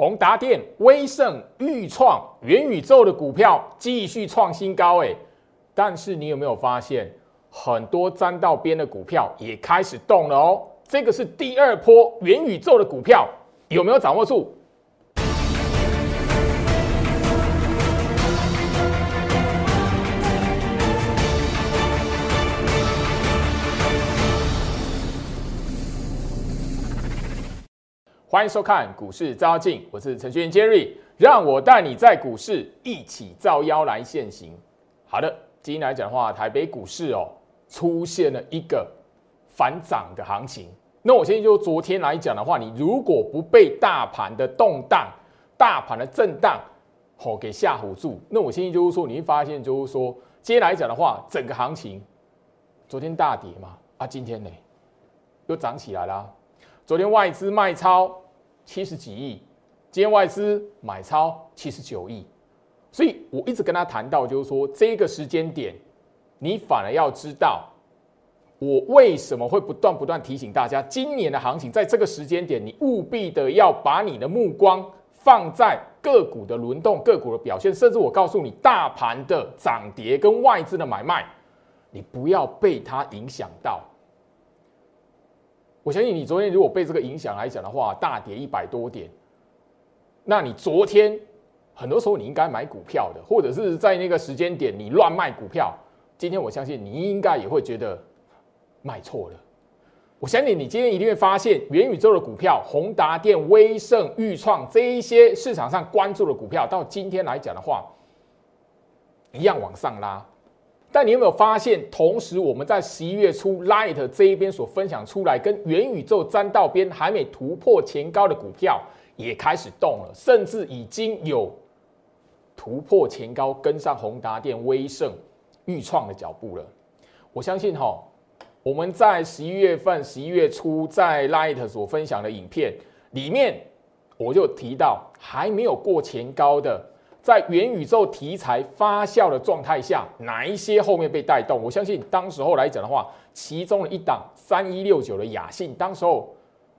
宏达电、威盛、裕创、元宇宙的股票继续创新高，哎，但是你有没有发现，很多沾到边的股票也开始动了哦？这个是第二波元宇宙的股票，有没有掌握住？欢迎收看股市招妖镜，我是程序员 Jerry，让我带你在股市一起照妖来现行。好的，今天来讲的话，台北股市哦出现了一个反涨的行情。那我现在就昨天来讲的话，你如果不被大盘的动荡、大盘的震荡吼给吓唬住，那我现在就是说，你会发现就是说，今天来讲的话，整个行情昨天大跌嘛，啊，今天呢又涨起来啦。昨天外资卖超七十几亿，今天外资买超七十九亿，所以我一直跟他谈到，就是说这个时间点，你反而要知道，我为什么会不断不断提醒大家，今年的行情在这个时间点，你务必的要把你的目光放在个股的轮动、个股的表现，甚至我告诉你，大盘的涨跌跟外资的买卖，你不要被它影响到。我相信你昨天如果被这个影响来讲的话，大跌一百多点，那你昨天很多时候你应该买股票的，或者是在那个时间点你乱卖股票，今天我相信你应该也会觉得卖错了。我相信你今天一定会发现元宇宙的股票，宏达电、威盛、裕创这一些市场上关注的股票，到今天来讲的话，一样往上拉。但你有没有发现，同时我们在十一月初 Light 这一边所分享出来，跟元宇宙沾到边还没突破前高的股票也开始动了，甚至已经有突破前高，跟上宏达电、威盛、裕创的脚步了。我相信哈，我们在十一月份、十一月初在 Light 所分享的影片里面，我就提到还没有过前高的。在元宇宙题材发酵的状态下，哪一些后面被带动？我相信当时候来讲的话，其中的一档三一六九的雅信，当时候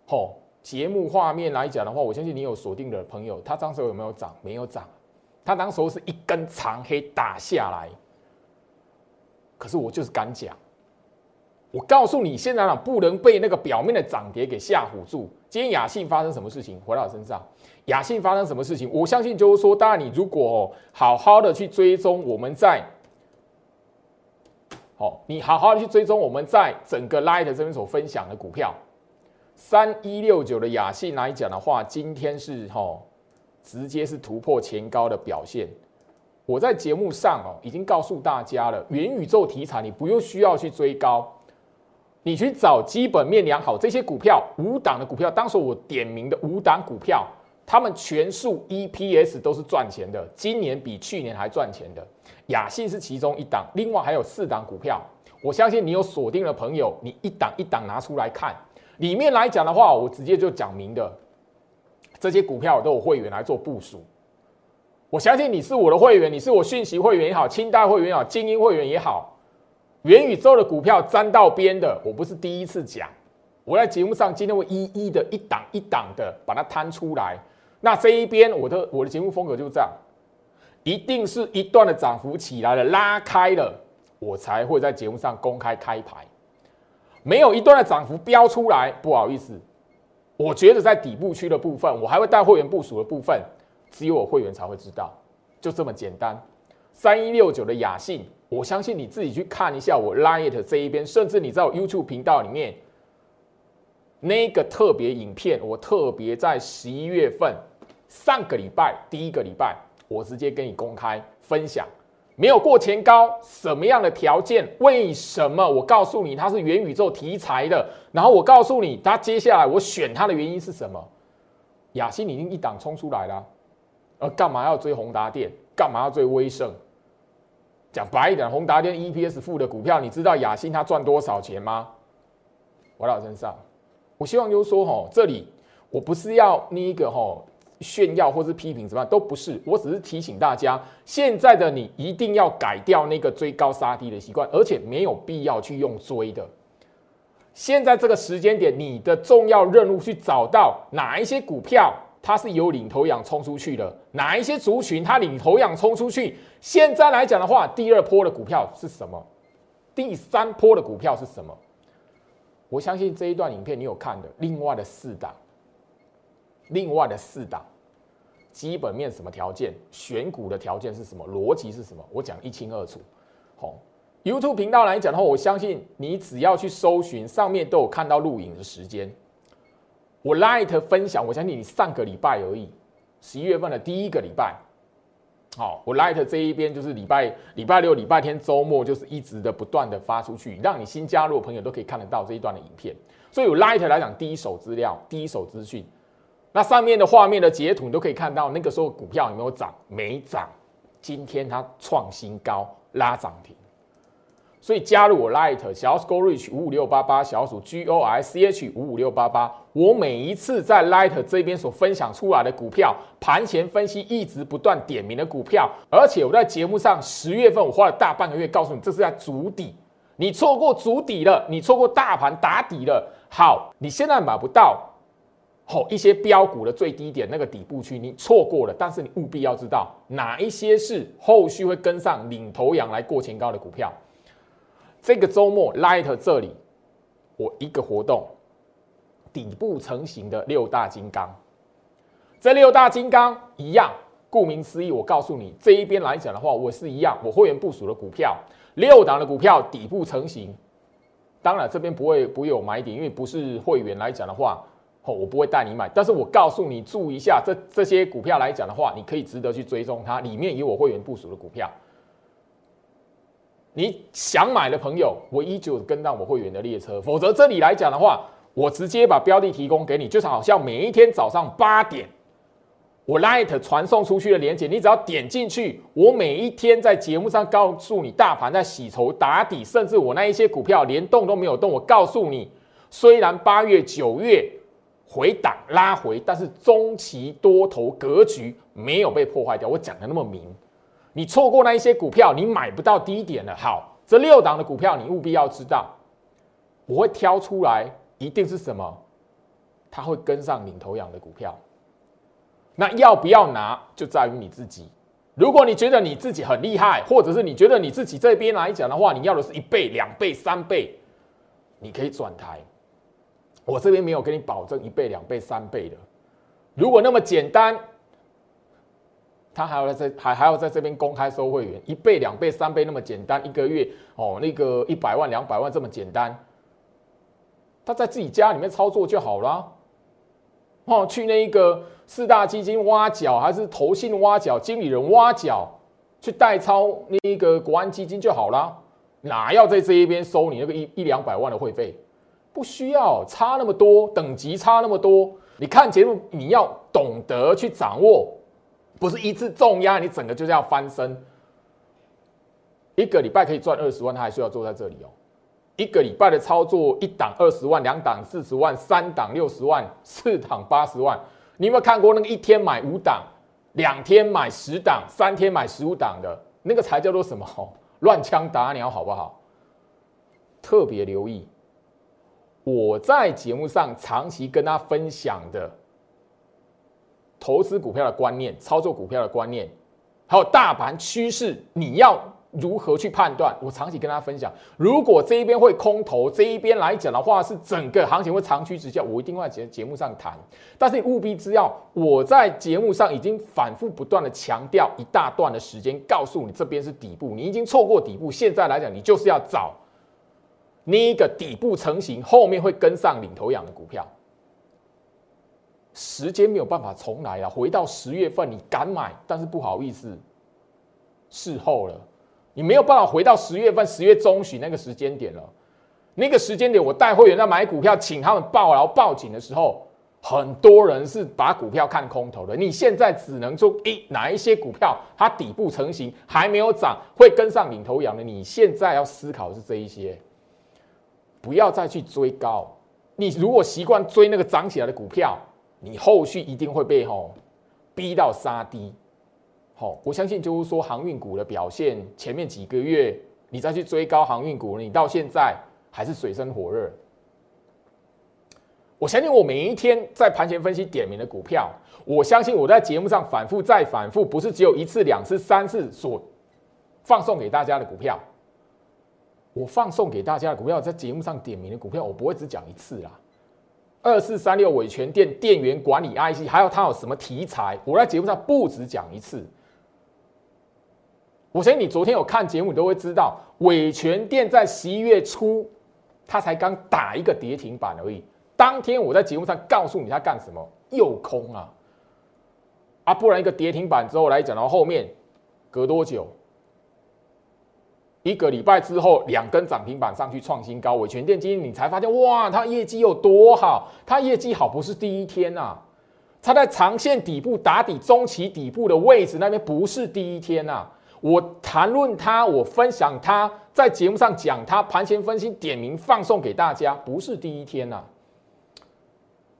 吼节目画面来讲的话，我相信你有锁定的朋友，他当时候有没有涨？没有涨，他当时候是一根长黑打下来。可是我就是敢讲。我告诉你，现在呢不能被那个表面的涨跌给吓唬住。今天雅信发生什么事情？回到我身上，雅信发生什么事情？我相信就是说，当然你如果好好的去追踪我们在，好，你好好的去追踪我们在整个 Light 这边所分享的股票，三一六九的雅信来讲的话，今天是哈直接是突破前高的表现。我在节目上哦已经告诉大家了，元宇宙题材你不用需要去追高。你去找基本面良好这些股票，五档的股票，当时我点名的五档股票，他们全数 EPS 都是赚钱的，今年比去年还赚钱的。雅信是其中一档，另外还有四档股票，我相信你有锁定的朋友，你一档一档拿出来看，里面来讲的话，我直接就讲明的，这些股票都有会员来做部署。我相信你是我的会员，你是我讯息会员也好，清代会员也好，精英会员也好。元宇宙的股票沾到边的，我不是第一次讲。我在节目上今天会一一的一档一档的把它摊出来。那这一边我的我的节目风格就是这样，一定是一段的涨幅起来了拉开了，我才会在节目上公开开牌。没有一段的涨幅标出来，不好意思，我觉得在底部区的部分，我还会带会员部署的部分，只有我会员才会知道，就这么简单。三一六九的雅信。我相信你自己去看一下我 Light 这一边，甚至你在我 YouTube 频道里面那个特别影片，我特别在十一月份上个礼拜第一个礼拜，我直接跟你公开分享，没有过前高，什么样的条件？为什么？我告诉你它是元宇宙题材的，然后我告诉你它接下来我选它的原因是什么？雅欣已经一档冲出来了，而干嘛要追宏达电？干嘛要追威盛？讲白一点，宏达电 EPS 负的股票，你知道雅兴它赚多少钱吗？我老身上，我希望就是说，吼，这里我不是要那个吼炫耀或是批评什么，都不是，我只是提醒大家，现在的你一定要改掉那个追高杀低的习惯，而且没有必要去用追的。现在这个时间点，你的重要任务去找到哪一些股票它是由领头羊冲出去的，哪一些族群它领头羊冲出去？现在来讲的话，第二波的股票是什么？第三波的股票是什么？我相信这一段影片你有看的，另外的四档，另外的四档，基本面什么条件？选股的条件是什么？逻辑是什么？我讲一清二楚。好，YouTube 频道来讲的话，我相信你只要去搜寻，上面都有看到录影的时间。我 Light 分享，我相信你上个礼拜而已，十一月份的第一个礼拜，好，我 Light 这一边就是礼拜礼拜六、礼拜天、周末，就是一直的不断的发出去，让你新加入的朋友都可以看得到这一段的影片。所以，有 Light 来讲，第一手资料、第一手资讯，那上面的画面的截图，你都可以看到那个时候股票有没有涨？没涨。今天它创新高，拉涨停。所以加入我 Light 小鼠 Go Reach 五五六八八小鼠 G O I C H 五五六八八，我每一次在 Light 这边所分享出来的股票盘前分析，一直不断点名的股票，而且我在节目上十月份我花了大半个月告诉你，这是在筑底，你错过筑底了，你错过大盘打底了，好，你现在买不到，好一些标股的最低点那个底部区你错过了，但是你务必要知道哪一些是后续会跟上领头羊来过前高的股票。这个周末，Light 这里，我一个活动，底部成型的六大金刚，这六大金刚一样，顾名思义，我告诉你，这一边来讲的话，我是一样，我会员部署的股票，六档的股票底部成型，当然这边不会不会有买点，因为不是会员来讲的话，哦，我不会带你买，但是我告诉你，注意一下，这这些股票来讲的话，你可以值得去追踪它，里面有我会员部署的股票。你想买的朋友，我依旧跟上我会员的列车。否则这里来讲的话，我直接把标的提供给你，就是好像每一天早上八点，我 Light 传送出去的链接，你只要点进去，我每一天在节目上告诉你，大盘在洗筹打底，甚至我那一些股票连动都没有动，我告诉你，虽然八月九月回档拉回，但是中期多头格局没有被破坏掉，我讲的那么明。你错过那一些股票，你买不到低点了。好，这六档的股票你务必要知道，我会挑出来，一定是什么？它会跟上领头羊的股票。那要不要拿，就在于你自己。如果你觉得你自己很厉害，或者是你觉得你自己这边来讲的话，你要的是一倍、两倍、三倍，你可以转台。我这边没有给你保证一倍、两倍、三倍的。如果那么简单。他还要在还还要在这边公开收会员，一倍、两倍、三倍那么简单，一个月哦，那个一百万、两百万这么简单，他在自己家里面操作就好了。哦，去那一个四大基金挖角，还是投信挖角，经理人挖角，去代操那一个国安基金就好了，哪要在这一边收你那个一一两百万的会费？不需要差那么多，等级差那么多。你看节目，你要懂得去掌握。不是一次重压，你整个就是要翻身。一个礼拜可以赚二十万，他还需要坐在这里哦。一个礼拜的操作，一档二十万，两档四十万，三档六十万，四档八十万。你有没有看过那个一天买五档，两天买十档，三天买十五档的那个才叫做什么？乱枪打鸟，好不好？特别留意，我在节目上长期跟他分享的。投资股票的观念，操作股票的观念，还有大盘趋势，你要如何去判断？我长期跟大家分享，如果这一边会空头，这一边来讲的话，是整个行情会长驱直下，我一定会在节节目上谈。但是你务必知道，我在节目上已经反复不断的强调一大段的时间，告诉你这边是底部，你已经错过底部，现在来讲，你就是要找那一个底部成型，后面会跟上领头羊的股票。时间没有办法重来了，回到十月份你敢买，但是不好意思，事后了，你没有办法回到十月份十月中旬那个时间点了。那个时间点，我带会员在买股票，请他们报牢报警的时候，很多人是把股票看空头的。你现在只能说，诶，哪一些股票它底部成型还没有涨，会跟上领头羊的？你现在要思考是这一些，不要再去追高。你如果习惯追那个涨起来的股票，你后续一定会被吼逼到杀低，我相信就是说航运股的表现，前面几个月你再去追高航运股，你到现在还是水深火热。我相信我每一天在盘前分析点名的股票，我相信我在节目上反复再反复，不是只有一次、两次、三次所放送给大家的股票。我放送给大家的股票，在节目上点名的股票，我不会只讲一次啦。二四三六伟全电电源管理 IC，还有它有什么题材，我在节目上不止讲一次。我相信你昨天有看节目，你都会知道，伟全电在十一月初，它才刚打一个跌停板而已。当天我在节目上告诉你它干什么，又空啊，啊，不然一个跌停板之后来讲到后面，隔多久？一个礼拜之后，两根涨停板上去创新高，伟全电今天你才发现，哇，它业绩有多好？它业绩好不是第一天呐，它在长线底部打底中期底部的位置那边不是第一天呐。我谈论它，我分享它，在节目上讲它，盘前分析点名放送给大家，不是第一天呐。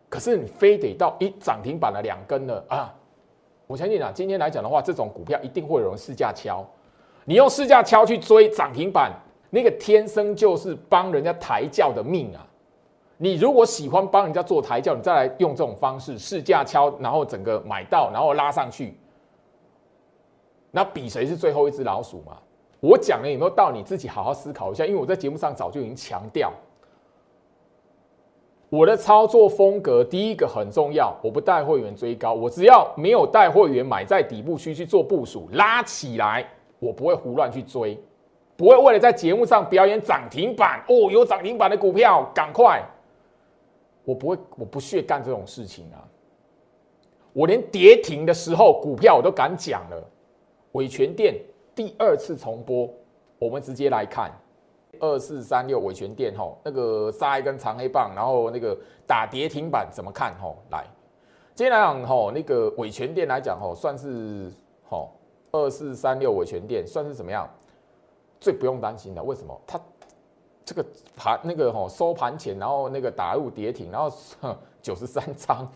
可是你非得到一涨停板了两根了啊！我相信啊，今天来讲的话，这种股票一定会有人试驾敲。你用试驾敲去追涨停板，那个天生就是帮人家抬轿的命啊！你如果喜欢帮人家做抬轿，你再来用这种方式试驾敲，然后整个买到，然后拉上去，那比谁是最后一只老鼠嘛？我讲了有没有到？你自己好好思考一下。因为我在节目上早就已经强调，我的操作风格第一个很重要，我不带会员追高，我只要没有带会员买在底部区去做部署，拉起来。我不会胡乱去追，不会为了在节目上表演涨停板哦，有涨停板的股票赶快。我不会，我不屑干这种事情啊！我连跌停的时候股票我都敢讲了。伟全店第二次重播，我们直接来看二四三六伟全店吼，那个杀一根长黑棒，然后那个打跌停板怎么看吼？来，今天来讲吼，那个伟全店来讲吼，算是吼。二四三六伟全店算是怎么样？最不用担心的，为什么？它这个盘那个吼收盘前，然后那个打入跌停，然后 九十三张，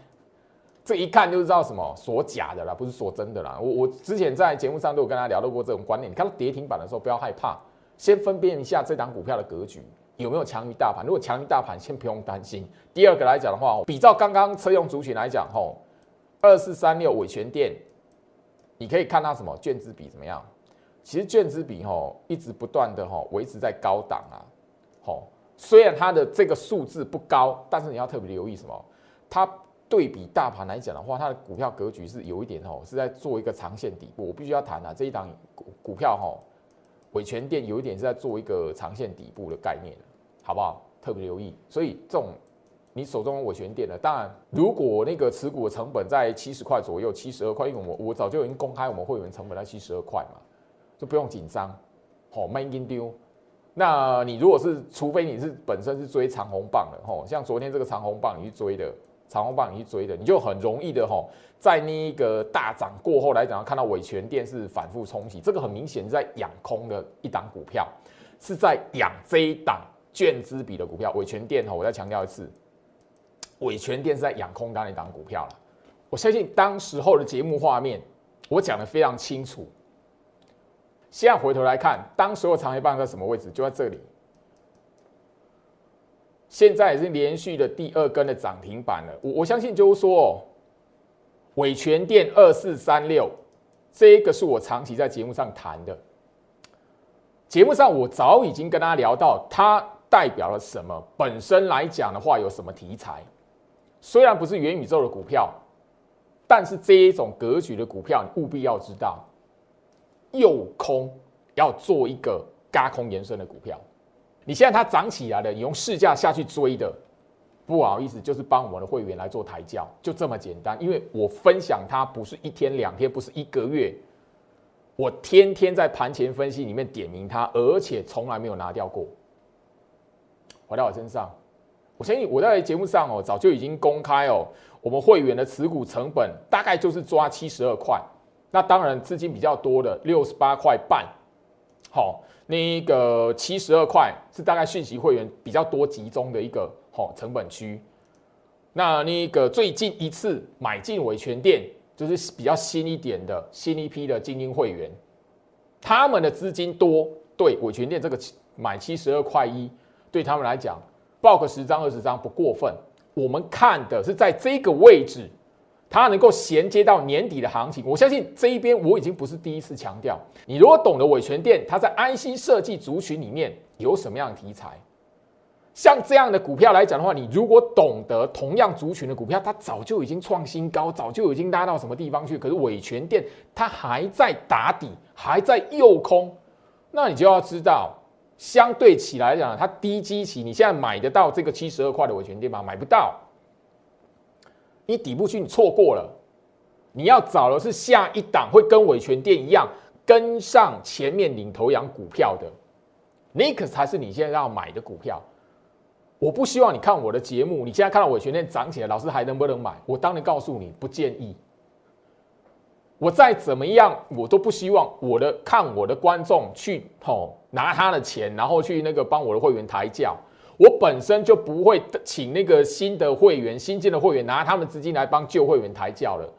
这一看就知道什么锁假的啦，不是锁真的啦。我我之前在节目上都有跟大家聊到过这种观念。你看到跌停板的时候，不要害怕，先分辨一下这档股票的格局有没有强于大盘。如果强于大盘，先不用担心。第二个来讲的话，比照刚刚车用族群来讲，吼二四三六伟全店。你可以看它什么券资比怎么样？其实券资比吼一直不断的吼维持在高档啊，吼虽然它的这个数字不高，但是你要特别留意什么？它对比大盘来讲的话，它的股票格局是有一点吼是在做一个长线底部。我必须要谈啊，这一档股股票吼伟全店有一点是在做一个长线底部的概念，好不好？特别留意。所以这种。你手中我全点了，当然，如果那个持股的成本在七十块左右，七十二块，因为我我早就已经公开我们会员成本在七十二块嘛，就不用紧张，好，慢一丢。那你如果是，除非你是本身是追长红棒的，吼，像昨天这个长红棒你去追的，长红棒你去追的，你就很容易的，吼，在那个大涨过后来讲，看到伟权电是反复冲洗，这个很明显在养空的一档股票，是在养这一档券资比的股票，伟权电，吼，我再强调一次。伟权电是在养空单一档股票了，我相信当时候的节目画面，我讲的非常清楚。现在回头来看，当时候长黑棒在什么位置？就在这里。现在已经连续的第二根的涨停板了。我我相信就是说，伟全电二四三六，这个是我长期在节目上谈的。节目上我早已经跟大家聊到，它代表了什么？本身来讲的话，有什么题材？虽然不是元宇宙的股票，但是这一种格局的股票，你务必要知道，右空要做一个嘎空延伸的股票。你现在它涨起来了，你用市价下去追的，不好意思，就是帮我们的会员来做抬轿，就这么简单。因为我分享它不是一天两天，不是一个月，我天天在盘前分析里面点名它，而且从来没有拿掉过。回到我身上。我相信我在节目上哦，早就已经公开哦，我们会员的持股成本大概就是抓七十二块。那当然资金比较多的六十八块半，好，那个七十二块是大概讯息会员比较多集中的一个好成本区。那那个最近一次买进维权店，就是比较新一点的新一批的精英会员，他们的资金多，对维权店这个买七十二块一，对他们来讲。报个十张二十张不过分，我们看的是在这个位置，它能够衔接到年底的行情。我相信这一边我已经不是第一次强调。你如果懂得伟权店，它在 IC 设计族群里面有什么样的题材？像这样的股票来讲的话，你如果懂得同样族群的股票，它早就已经创新高，早就已经拉到什么地方去。可是伟权店它还在打底，还在诱空，那你就要知道，相对起来讲，它低基期，你现在买得到这个七十二块的伟权店吗？买不到。你底部区你错过了，你要找的是下一档会跟伟权店一样跟上前面领头羊股票的，那个才是你现在要买的股票。我不希望你看我的节目，你现在看到伟权店涨起来，老师还能不能买？我当然告诉你不建议。我再怎么样，我都不希望我的看我的观众去吼拿他的钱，然后去那个帮我的会员抬轿。我本身就不会请那个新的会员、新进的会员拿他们资金来帮旧会员抬轿了，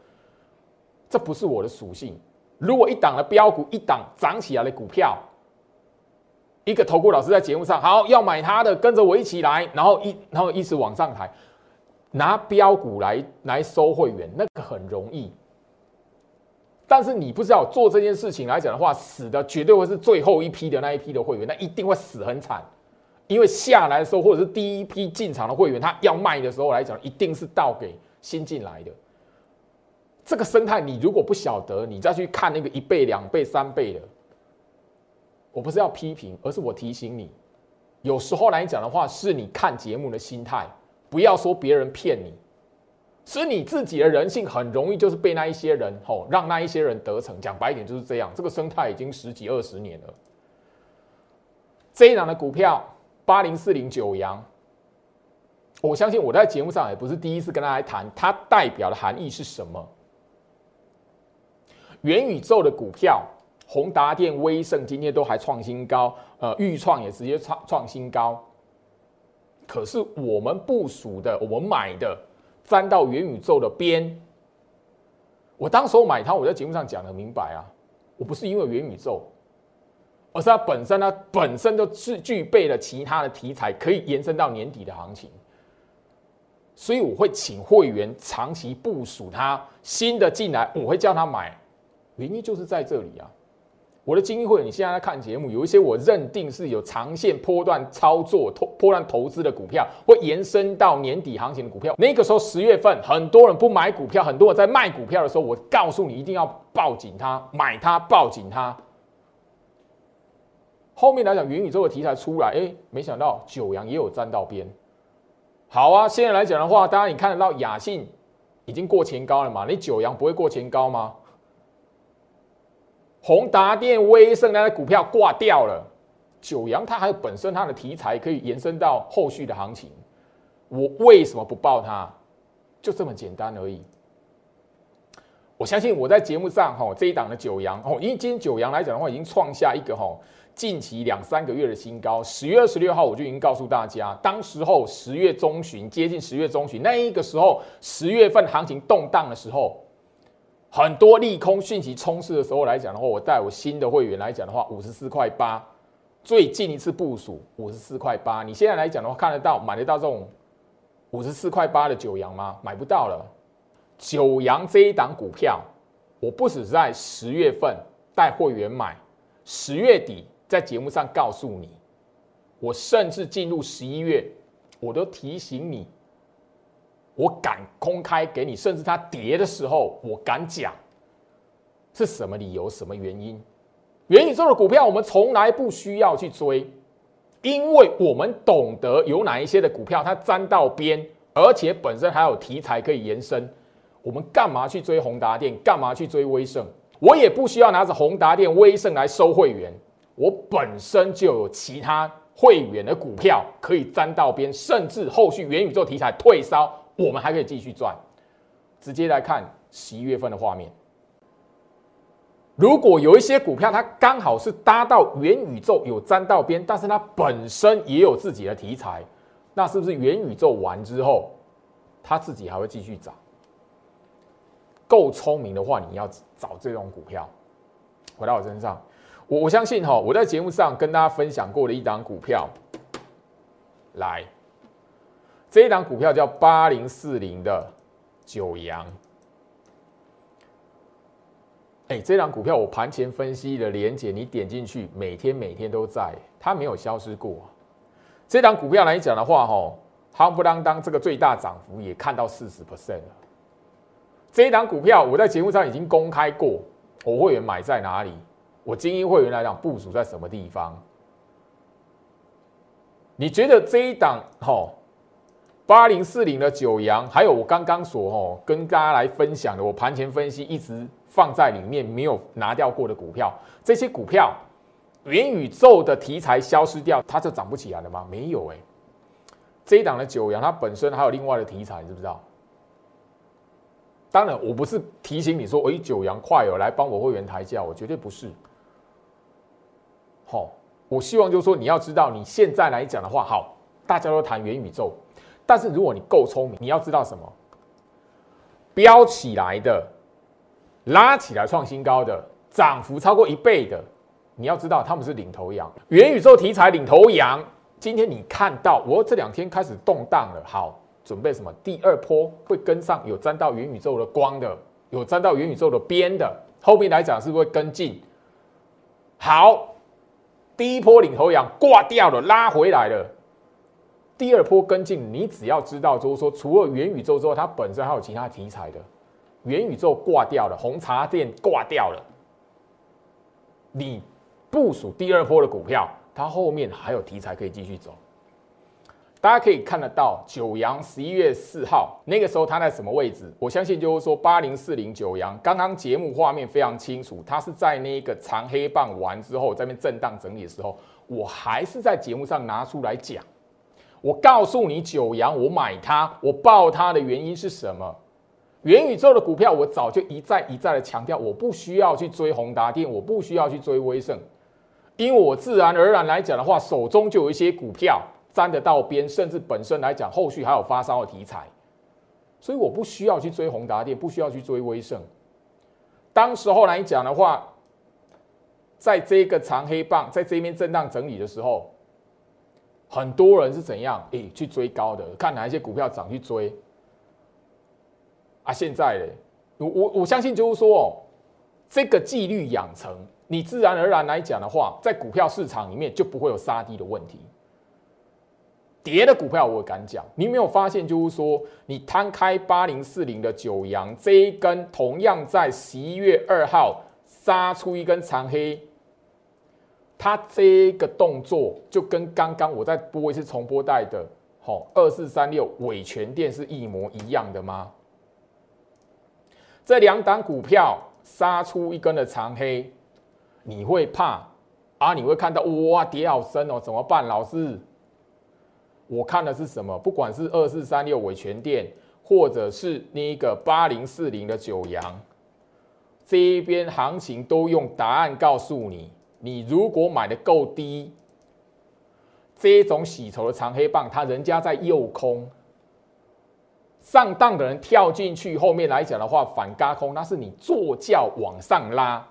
这不是我的属性。如果一档的标股，一档涨起来的股票。一个投顾老师在节目上，好要买他的，跟着我一起来，然后一然后一直往上抬，拿标股来来收会员，那个很容易。但是你不知道做这件事情来讲的话，死的绝对会是最后一批的那一批的会员，那一定会死很惨。因为下来的时候，或者是第一批进场的会员，他要卖的时候来讲，一定是倒给新进来的。这个生态，你如果不晓得，你再去看那个一倍、两倍、三倍的。我不是要批评，而是我提醒你，有时候来讲的话，是你看节目的心态，不要说别人骗你，是你自己的人性很容易就是被那一些人吼，让那一些人得逞。讲白一点就是这样，这个生态已经十几二十年了。这一档的股票八零四零九阳，我相信我在节目上也不是第一次跟大家谈，它代表的含义是什么？元宇宙的股票。宏达电、威盛今天都还创新高，呃，豫创也直接创创新高。可是我们部署的、我们买的，沾到元宇宙的边。我当时候买它，我在节目上讲的明白啊，我不是因为元宇宙，而是它本身呢，本身就是具备了其他的题材，可以延伸到年底的行情。所以我会请会员长期部署它，新的进来我会叫他买，原因就是在这里啊。我的精英会，你现在在看节目，有一些我认定是有长线波段操作、投波段投资的股票，会延伸到年底行情的股票。那个时候十月份，很多人不买股票，很多人在卖股票的时候，我告诉你一定要抱紧它，买它，抱紧它。后面来讲，元宇宙的题材出来，哎，没想到九阳也有沾到边。好啊，现在来讲的话，当然你看得到雅信已经过前高了嘛？你九阳不会过前高吗？宏达电、威盛那些股票挂掉了，九阳它还有本身它的题材可以延伸到后续的行情，我为什么不报它？就这么简单而已。我相信我在节目上哈这一档的九阳哦，因为今天九阳来讲的话，已经创下一个哈近期两三个月的新高。十月二十六号我就已经告诉大家，当时候十月中旬接近十月中旬那一个时候，十月份行情动荡的时候。很多利空讯息冲刺的时候来讲的话，我带我新的会员来讲的话，五十四块八，最近一次部署五十四块八。你现在来讲的话，看得到买得到这种五十四块八的九阳吗？买不到了。九阳这一档股票，我不止在十月份带会员买，十月底在节目上告诉你，我甚至进入十一月，我都提醒你。我敢公开给你，甚至它跌的时候，我敢讲是什么理由、什么原因。元宇宙的股票，我们从来不需要去追，因为我们懂得有哪一些的股票它沾到边，而且本身还有题材可以延伸。我们干嘛去追宏达电？干嘛去追威盛？我也不需要拿着宏达电、威盛来收会员，我本身就有其他会员的股票可以沾到边，甚至后续元宇宙题材退烧。我们还可以继续赚。直接来看十一月份的画面。如果有一些股票，它刚好是搭到元宇宙有沾到边，但是它本身也有自己的题材，那是不是元宇宙完之后，它自己还会继续涨？够聪明的话，你要找这种股票。回到我身上，我我相信哈，我在节目上跟大家分享过的一档股票，来。这一档股票叫八零四零的九阳。哎，这档股票我盘前分析的连接，你点进去，每天每天都在，它没有消失过。这档股票来讲的话，哈，夯不啷当，这个最大涨幅也看到四十 percent 了。这一档股票我在节目上已经公开过，我会员买在哪里，我精英会员来讲部署在什么地方。你觉得这一档吼八零四零的九阳，还有我刚刚所吼跟大家来分享的，我盘前分析一直。放在里面没有拿掉过的股票，这些股票元宇宙的题材消失掉，它就涨不起来了吗？没有哎，这一档的九阳，它本身还有另外的题材，你知不知道？当然，我不是提醒你说，哎，九阳快有来帮我会员抬价，我绝对不是。好，我希望就是说，你要知道，你现在来讲的话，好，大家都谈元宇宙，但是如果你够聪明，你要知道什么？飙起来的。拉起来创新高的，涨幅超过一倍的，你要知道他们是领头羊，元宇宙题材领头羊。今天你看到我这两天开始动荡了，好，准备什么？第二波会跟上，有沾到元宇宙的光的，有沾到元宇宙的边的，后面来讲是不是会跟进？好，第一波领头羊挂掉了，拉回来了，第二波跟进，你只要知道，就是说除了元宇宙之外，它本身还有其他题材的。元宇宙挂掉了，红茶店挂掉了，你部署第二波的股票，它后面还有题材可以继续走。大家可以看得到，九阳十一月四号那个时候它在什么位置？我相信就是说八零四零九阳，刚刚节目画面非常清楚，它是在那个长黑棒完之后，在那边震荡整理的时候，我还是在节目上拿出来讲，我告诉你九阳，我买它，我报它的原因是什么？元宇宙的股票，我早就一再一再的强调，我不需要去追宏达电，我不需要去追威盛，因为我自然而然来讲的话，手中就有一些股票沾得到边，甚至本身来讲，后续还有发烧的题材，所以我不需要去追宏达电，不需要去追威盛。当时候来讲的话，在这个长黑棒在这边震荡整理的时候，很多人是怎样？诶，去追高的，看哪一些股票涨去追。啊，现在呢，我我我相信就是说哦，这个纪律养成，你自然而然来讲的话，在股票市场里面就不会有杀低的问题。跌的股票我敢讲，你没有发现就是说，你摊开八零四零的九阳这一根，同样在十一月二号杀出一根长黑，它这个动作就跟刚刚我在播一次重播带的，好二四三六尾权店是一模一样的吗？这两档股票杀出一根的长黑，你会怕啊？你会看到哇，跌好深哦，怎么办？老师，我看的是什么？不管是二四三六伟全店，或者是那个八零四零的九阳，这一边行情都用答案告诉你。你如果买的够低，这种洗筹的长黑棒，它人家在诱空。上当的人跳进去，后面来讲的话反嘎空，那是你坐轿往上拉，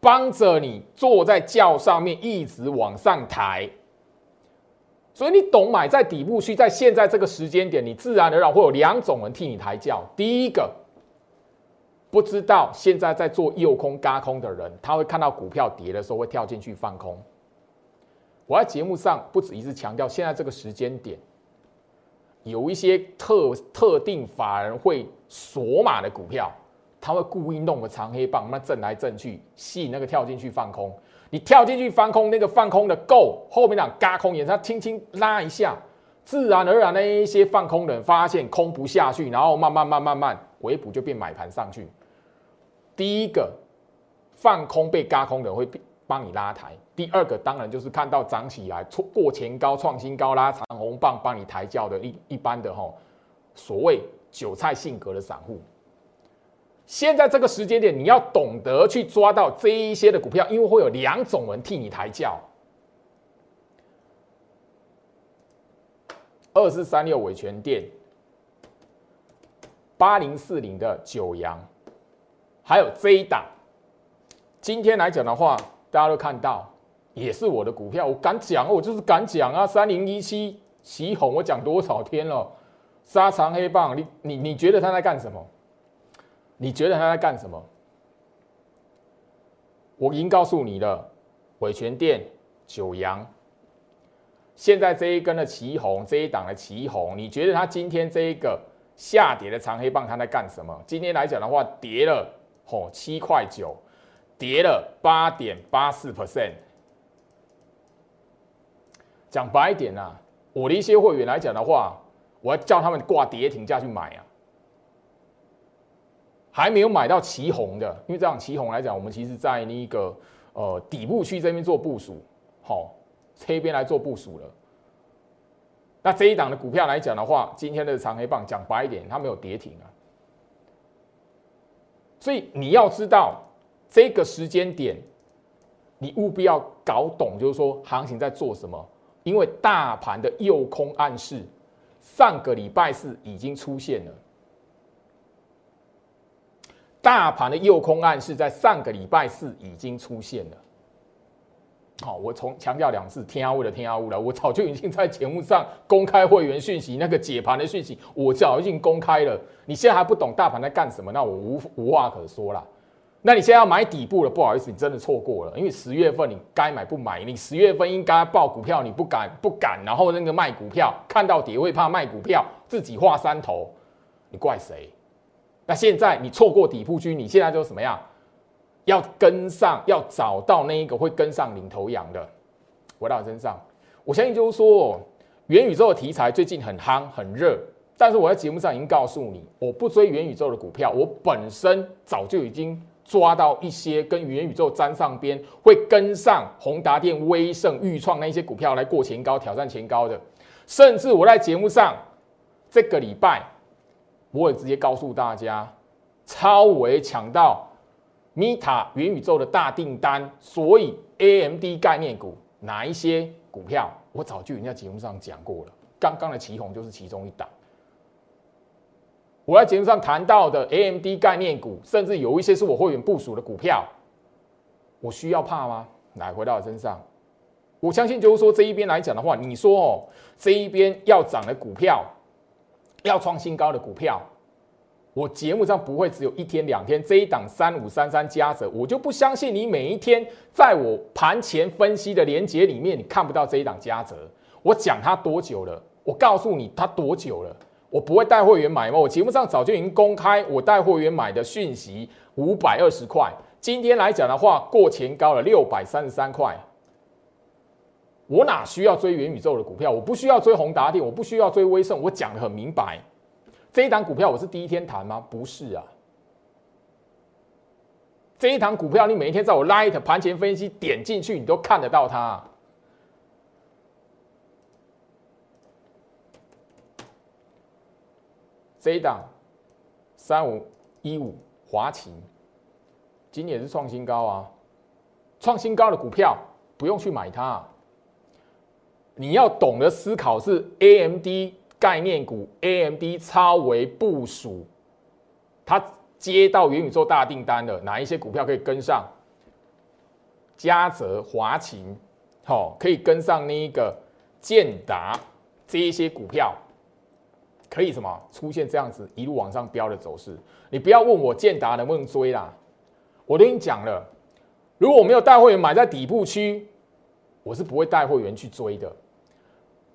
帮着你坐在轿上面一直往上抬。所以你懂买在底部区，在现在这个时间点，你自然而然会有两种人替你抬轿。第一个，不知道现在在做右空嘎空的人，他会看到股票跌的时候会跳进去放空。我在节目上不止一次强调，现在这个时间点。有一些特特定法人会锁码的股票，他会故意弄个长黑棒，那震来震去，吸引那个跳进去放空。你跳进去放空，那个放空的够，后面两嘎空也他轻轻拉一下，自然而然那一些放空的人发现空不下去，然后慢慢慢慢慢回补就变买盘上去。第一个放空被嘎空的人会。帮你拉抬，第二个当然就是看到涨起来，过前高创新高拉长红棒，帮你抬轿的一一般的哈，所谓韭菜性格的散户。现在这个时间点，你要懂得去抓到这一些的股票，因为会有两种人替你抬轿。二四三六伟全店，八零四零的九阳，还有这一档，今天来讲的话。大家都看到，也是我的股票，我敢讲，我就是敢讲啊！三零一七旗红我讲多少天了？沙长黑棒，你你你觉得他在干什么？你觉得他在干什么？我已经告诉你了，伟权店、九阳，现在这一根的旗红，这一档的旗红，你觉得它今天这一个下跌的长黑棒，它在干什么？今天来讲的话，跌了吼七块九，跌了八点八四 percent。讲白一点啊，我的一些会员来讲的话，我要叫他们挂跌停价去买啊。还没有买到旗红的，因为这样旗红来讲，我们其实在那个呃底部区这边做部署，好，这边来做部署了。那这一档的股票来讲的话，今天的长黑棒讲白一点，它没有跌停啊。所以你要知道这个时间点，你务必要搞懂，就是说行情在做什么。因为大盘的诱空暗示，上个礼拜四已经出现了。大盘的诱空暗示在上个礼拜四已经出现了。好，我重强调两次，天阿乌的天阿乌了。我早就已经在节目上公开会员讯息，那个解盘的讯息，我早已经公开了。你现在还不懂大盘在干什么，那我无无话可说了。那你现在要买底部了，不好意思，你真的错过了。因为十月份你该买不买，你十月份应该报股票，你不敢不敢，然后那个卖股票，看到底会怕卖股票，自己画山头，你怪谁？那现在你错过底部区，你现在就什么样？要跟上，要找到那一个会跟上领头羊的，回到身上。我相信就是说，元宇宙的题材最近很夯很热，但是我在节目上已经告诉你，我不追元宇宙的股票，我本身早就已经抓到一些跟元宇宙沾上边，会跟上宏达电、威盛、裕创那些股票来过前高、挑战前高的，甚至我在节目上这个礼拜。我也直接告诉大家，超维抢到 Meta 元宇宙的大订单，所以 AMD 概念股哪一些股票，我早就已经在节目上讲过了。刚刚的旗红就是其中一档。我在节目上谈到的 AMD 概念股，甚至有一些是我会员部署的股票，我需要怕吗？来回到我身上，我相信就是说这一边来讲的话，你说哦，这一边要涨的股票。要创新高的股票，我节目上不会只有一天两天。这一档三五三三加折，我就不相信你每一天在我盘前分析的连接里面，你看不到这一档加折。我讲它多久了？我告诉你它多久了？我不会带会员买吗？我节目上早就已经公开我带会员买的讯息，五百二十块。今天来讲的话，过前高了六百三十三块。我哪需要追元宇宙的股票？我不需要追宏达电，我不需要追威盛。我讲的很明白，这一档股票我是第一天谈吗？不是啊。这一档股票，你每一天在我 Light 盘前分析点进去，你都看得到它。这一档三五一五华勤，今年是创新高啊！创新高的股票不用去买它。你要懂得思考是 A M D 概念股，A M D 超为部署，它接到元宇宙大订单的哪一些股票可以跟上？嘉泽、华勤，好，可以跟上那一个建达这一些股票，可以什么出现这样子一路往上飙的走势？你不要问我建达能不能追啦，我都已经讲了，如果我没有带会员买在底部区，我是不会带会员去追的。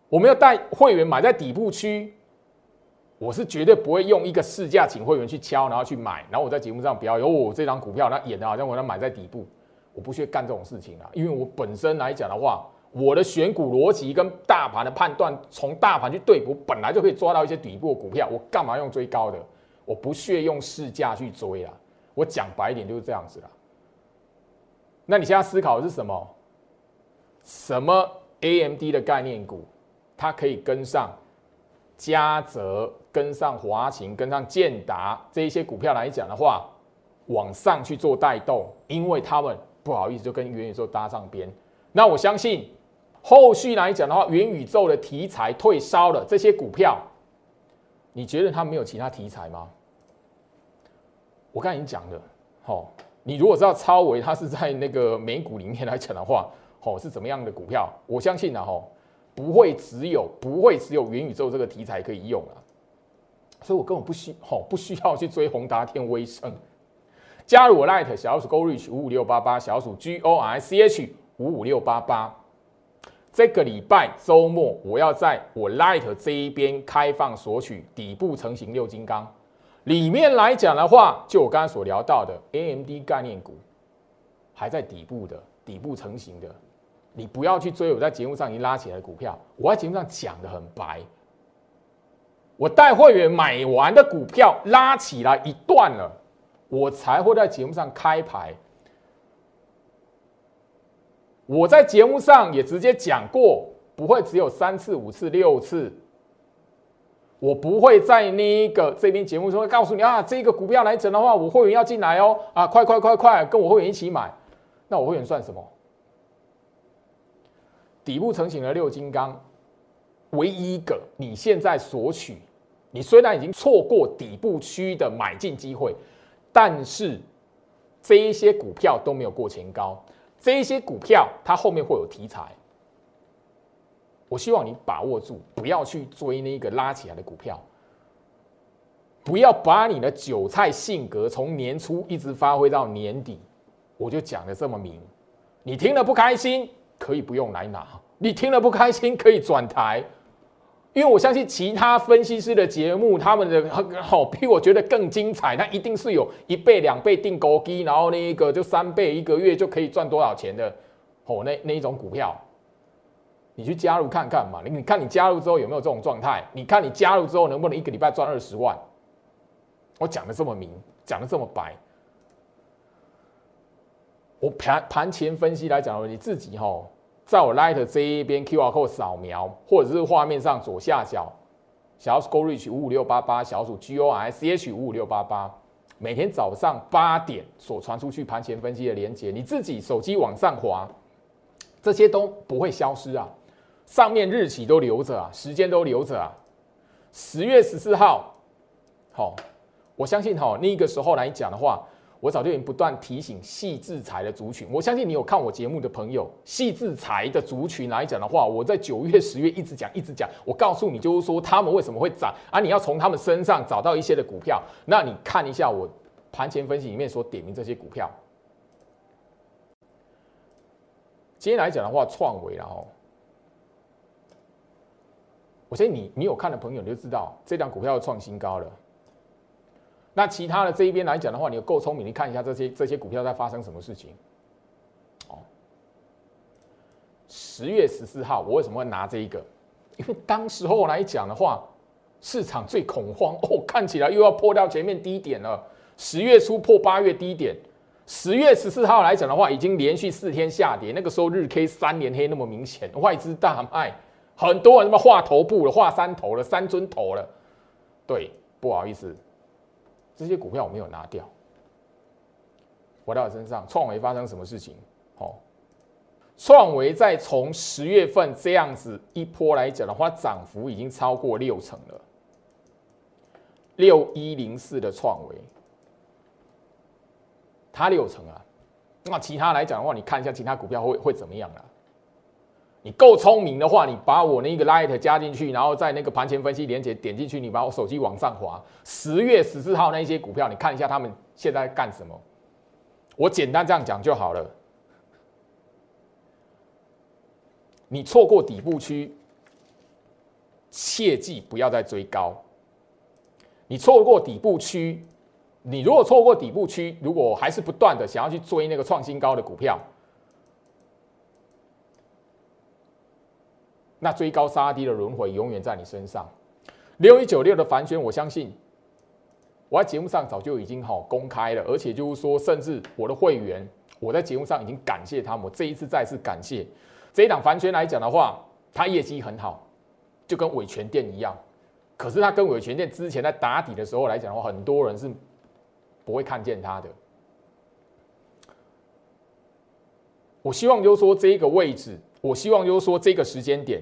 我们要带会员买在底部区，我是绝对不会用一个市价请会员去敲，然后去买，然后我在节目上表有我这张股票，那演的好像我要买在底部，我不屑干这种事情啊，因为我本身来讲的话，我的选股逻辑跟大盘的判断，从大盘去对股，本来就可以抓到一些底部股票，我干嘛用追高的？我不屑用市价去追啊，我讲白一点就是这样子啦。那你现在思考的是什么？什么 AMD 的概念股？它可以跟上嘉泽、跟上华勤、跟上建达这一些股票来讲的话，往上去做带动，因为他们不好意思就跟元宇宙搭上边。那我相信后续来讲的话，元宇宙的题材退烧了，这些股票，你觉得它没有其他题材吗？我刚已经讲了，好，你如果知道超维它是在那个美股里面来讲的话，好是怎么样的股票？我相信呢，吼。不会只有不会只有元宇宙这个题材可以用了，所以我根本不需吼不需要去追宏达天威盛。加入我 Light 小鼠 Go Reach 五五六八八小鼠 G O R C H 五五六八八。这个礼拜周末，我要在我 Light 这一边开放索取底部成型六金刚。里面来讲的话，就我刚才所聊到的 AMD 概念股，还在底部的底部成型的，你不要去追我在节目上已经拉起来的股票。我在节目上讲的很白，我带会员买完的股票拉起来一段了，我才会在节目上开牌。我在节目上也直接讲过，不会只有三次、五次、六次。我不会在那个这边节目中告诉你啊，这个股票来整的话，我会员要进来哦，啊，快快快快，跟我会员一起买。那我会员算什么？底部成型的六金刚，唯一一个你现在索取，你虽然已经错过底部区的买进机会，但是这一些股票都没有过前高。这一些股票，它后面会有题材，我希望你把握住，不要去追那个拉起来的股票，不要把你的韭菜性格从年初一直发挥到年底。我就讲的这么明，你听了不开心，可以不用来拿；你听了不开心，可以转台。因为我相信其他分析师的节目，他们的好比我觉得更精彩。那一定是有一倍、两倍定高低，然后那一个就三倍，一个月就可以赚多少钱的哦。那那一种股票，你去加入看看嘛。你你看你加入之后有没有这种状态？你看你加入之后能不能一个礼拜赚二十万？我讲的这么明，讲的这么白。我盘盘前分析来讲，你自己哈。在我 Light 这一边 QR code 扫描，或者是画面上左下角小鼠 Go Reach 五五六八八小鼠 G O I C H 五五六八八，每天早上八点所传出去盘前分析的连接，你自己手机往上滑，这些都不会消失啊，上面日期都留着啊，时间都留着啊。十月十四号，好，我相信哈那个时候来讲的话。我早就已经不断提醒细制裁的族群，我相信你有看我节目的朋友，细制裁的族群来讲的话，我在九月、十月一直讲、一直讲。我告诉你，就是说他们为什么会涨啊？你要从他们身上找到一些的股票。那你看一下我盘前分析里面所点名这些股票。今天来讲的话，创维然后，我相信你，你有看的朋友你就知道，这张股票要创新高了。那其他的这一边来讲的话，你够聪明，你看一下这些这些股票在发生什么事情。哦，十月十四号，我为什么会拿这一个？因为当时候来讲的话，市场最恐慌哦，看起来又要破掉前面低点了。十月初破八月低点，十月十四号来讲的话，已经连续四天下跌，那个时候日 K 三连黑那么明显，外资大卖，很多人他妈画头部了，画三头了，三尊头了。对，不好意思。这些股票我没有拿掉，回到我身上。创维发生什么事情？哦，创维在从十月份这样子一波来讲的话，涨幅已经超过六成了。六一零四的创维，它六成啊。那其他来讲的话，你看一下其他股票会会怎么样啊？你够聪明的话，你把我那个 light 加进去，然后在那个盘前分析连接点进去，你把我手机往上滑，十月十四号那些股票，你看一下他们现在干什么？我简单这样讲就好了。你错过底部区，切记不要再追高。你错过底部区，你如果错过底部区，如果还是不断的想要去追那个创新高的股票。那追高杀低的轮回永远在你身上。六一九六的凡轩，我相信我在节目上早就已经好公开了，而且就是说，甚至我的会员，我在节目上已经感谢他们。我这一次再次感谢这一档凡轩来讲的话，它业绩很好，就跟伟全店一样。可是它跟伟全店之前在打底的时候来讲的话，很多人是不会看见它的。我希望就是说这一个位置。我希望就是说，这个时间点，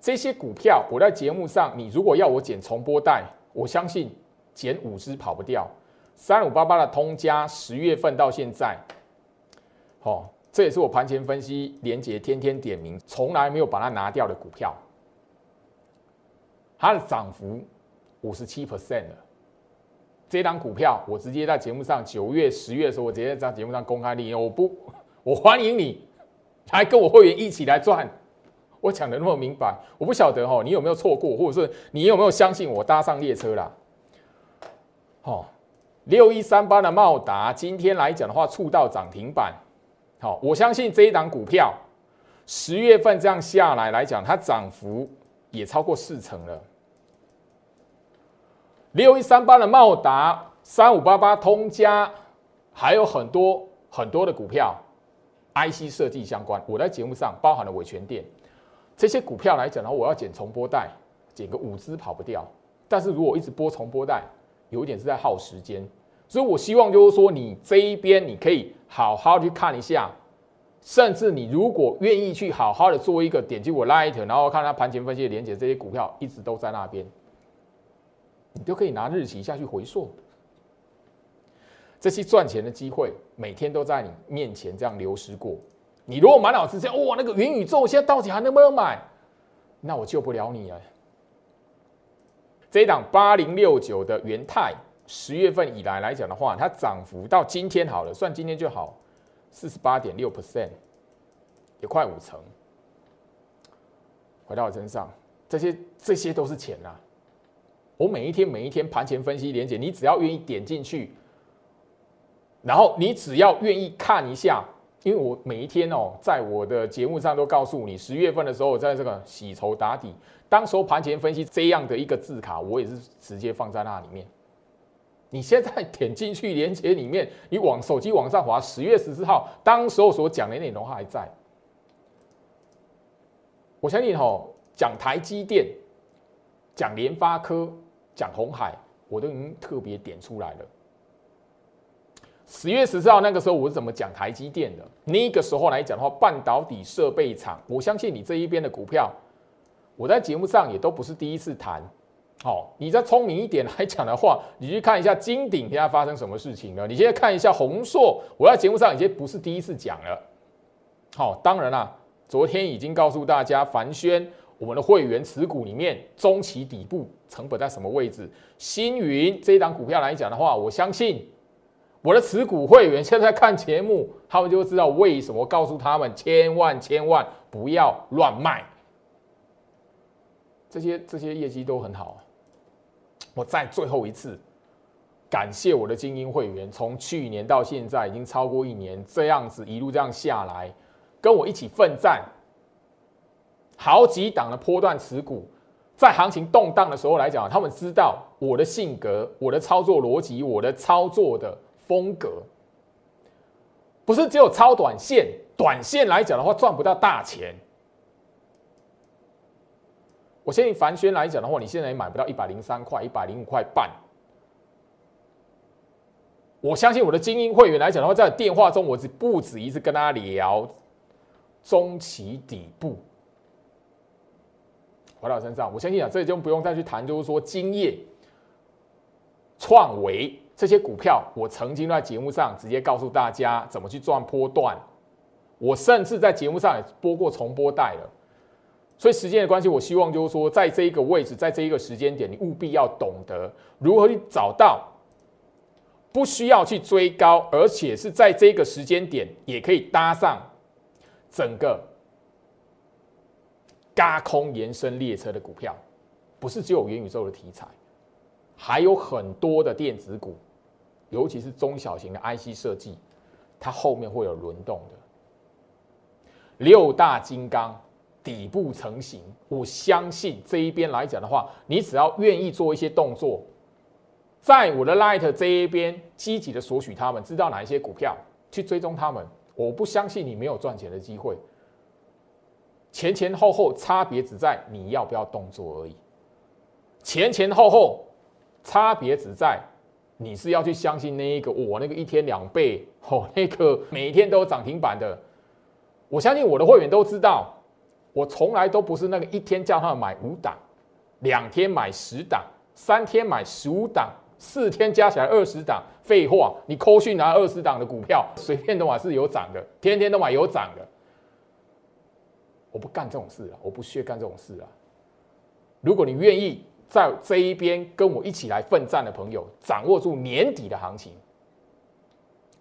这些股票我在节目上，你如果要我剪重播带，我相信剪五只跑不掉。三五八八的通家，十月份到现在，哦，这也是我盘前分析连接天天点名，从来没有把它拿掉的股票，它的涨幅五十七 percent 了。这档股票我直接在节目上九月、十月的时候，我直接在节目上公开利用，我不，我欢迎你来跟我会员一起来赚。我讲的那么明白，我不晓得哈，你有没有错过，或者是你有没有相信我搭上列车啦？好，六一三八的茂达今天来讲的话，触到涨停板。好，我相信这一档股票十月份这样下来来讲，它涨幅也超过四成了。六一三八的茂达、三五八八通家，还有很多很多的股票，IC 设计相关，我在节目上包含了伟全电这些股票来讲的话，我要剪重播带，剪个五支跑不掉。但是如果一直播重播带，有一点是在耗时间。所以，我希望就是说，你这一边你可以好好去看一下，甚至你如果愿意去好好的做一个点击我 Light，然后看它盘前分析的连接，这些股票一直都在那边，你都可以拿日期下去回溯，这些赚钱的机会每天都在你面前这样流失过。你如果满脑子这样，哇，那个元宇宙现在到底还能不能买？那我救不了你了。这一档八零六九的元泰。十月份以来来讲的话，它涨幅到今天好了，算今天就好，四十八点六 percent，也快五成。回到我身上，这些这些都是钱呐。我每一天每一天盘前分析连接，你只要愿意点进去，然后你只要愿意看一下，因为我每一天哦，在我的节目上都告诉你，十月份的时候我在这个洗筹打底，当时候盘前分析这样的一个字卡，我也是直接放在那里面。你现在点进去连接里面，你往手机往上滑，十月十四号当时候所讲的内容还在。我相信哦，讲台积电、讲联发科、讲红海，我都已经特别点出来了。十月十四号那个时候我是怎么讲台积电的？那个时候来讲的话，半导体设备厂，我相信你这一边的股票，我在节目上也都不是第一次谈。好，你再聪明一点来讲的话，你去看一下金鼎现在发生什么事情了。你现在看一下宏硕，我在节目上已经不是第一次讲了。好，当然啦，昨天已经告诉大家，凡轩我们的会员持股里面中期底部成本在什么位置。星云这一档股票来讲的话，我相信我的持股会员现在看节目，他们就知道为什么告诉他们千万千万不要乱卖。这些这些业绩都很好。我再最后一次感谢我的精英会员，从去年到现在已经超过一年，这样子一路这样下来，跟我一起奋战，好几档的波段持股，在行情动荡的时候来讲，他们知道我的性格、我的操作逻辑、我的操作的风格，不是只有超短线，短线来讲的话赚不到大钱。我相信凡轩来讲的话，你现在也买不到一百零三块、一百零五块半。我相信我的精英会员来讲的话，在电话中我是不止一次跟他聊中期底部。回到身上，我相信啊，这就不用再去谈，就是说金业、创维这些股票，我曾经在节目上直接告诉大家怎么去赚波段。我甚至在节目上也播过重播带了。所以时间的关系，我希望就是说，在这一个位置，在这一个时间点，你务必要懂得如何去找到，不需要去追高，而且是在这个时间点也可以搭上整个嘎空延伸列车的股票，不是只有元宇宙的题材，还有很多的电子股，尤其是中小型的 IC 设计，它后面会有轮动的六大金刚。底部成型，我相信这一边来讲的话，你只要愿意做一些动作，在我的 Light 这一边积极的索取他们，知道哪一些股票去追踪他们，我不相信你没有赚钱的机会。前前后后差别只在你要不要动作而已，前前后后差别只在你是要去相信那一个我那个一天两倍哦，那个每一天都有涨停板的，我相信我的会员都知道。我从来都不是那个一天叫他买五档，两天买十档，三天买十五档，四天加起来二十档，废话，你扣讯拿二十档的股票，随便都买是有涨的，天天都买有涨的。我不干这种事啊，我不屑干这种事啊。如果你愿意在这一边跟我一起来奋战的朋友，掌握住年底的行情，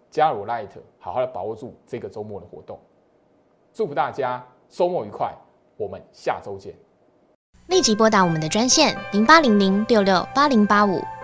加入 Light，好好的把握住这个周末的活动。祝福大家周末愉快，我们下周见。立即拨打我们的专线零八零零六六八零八五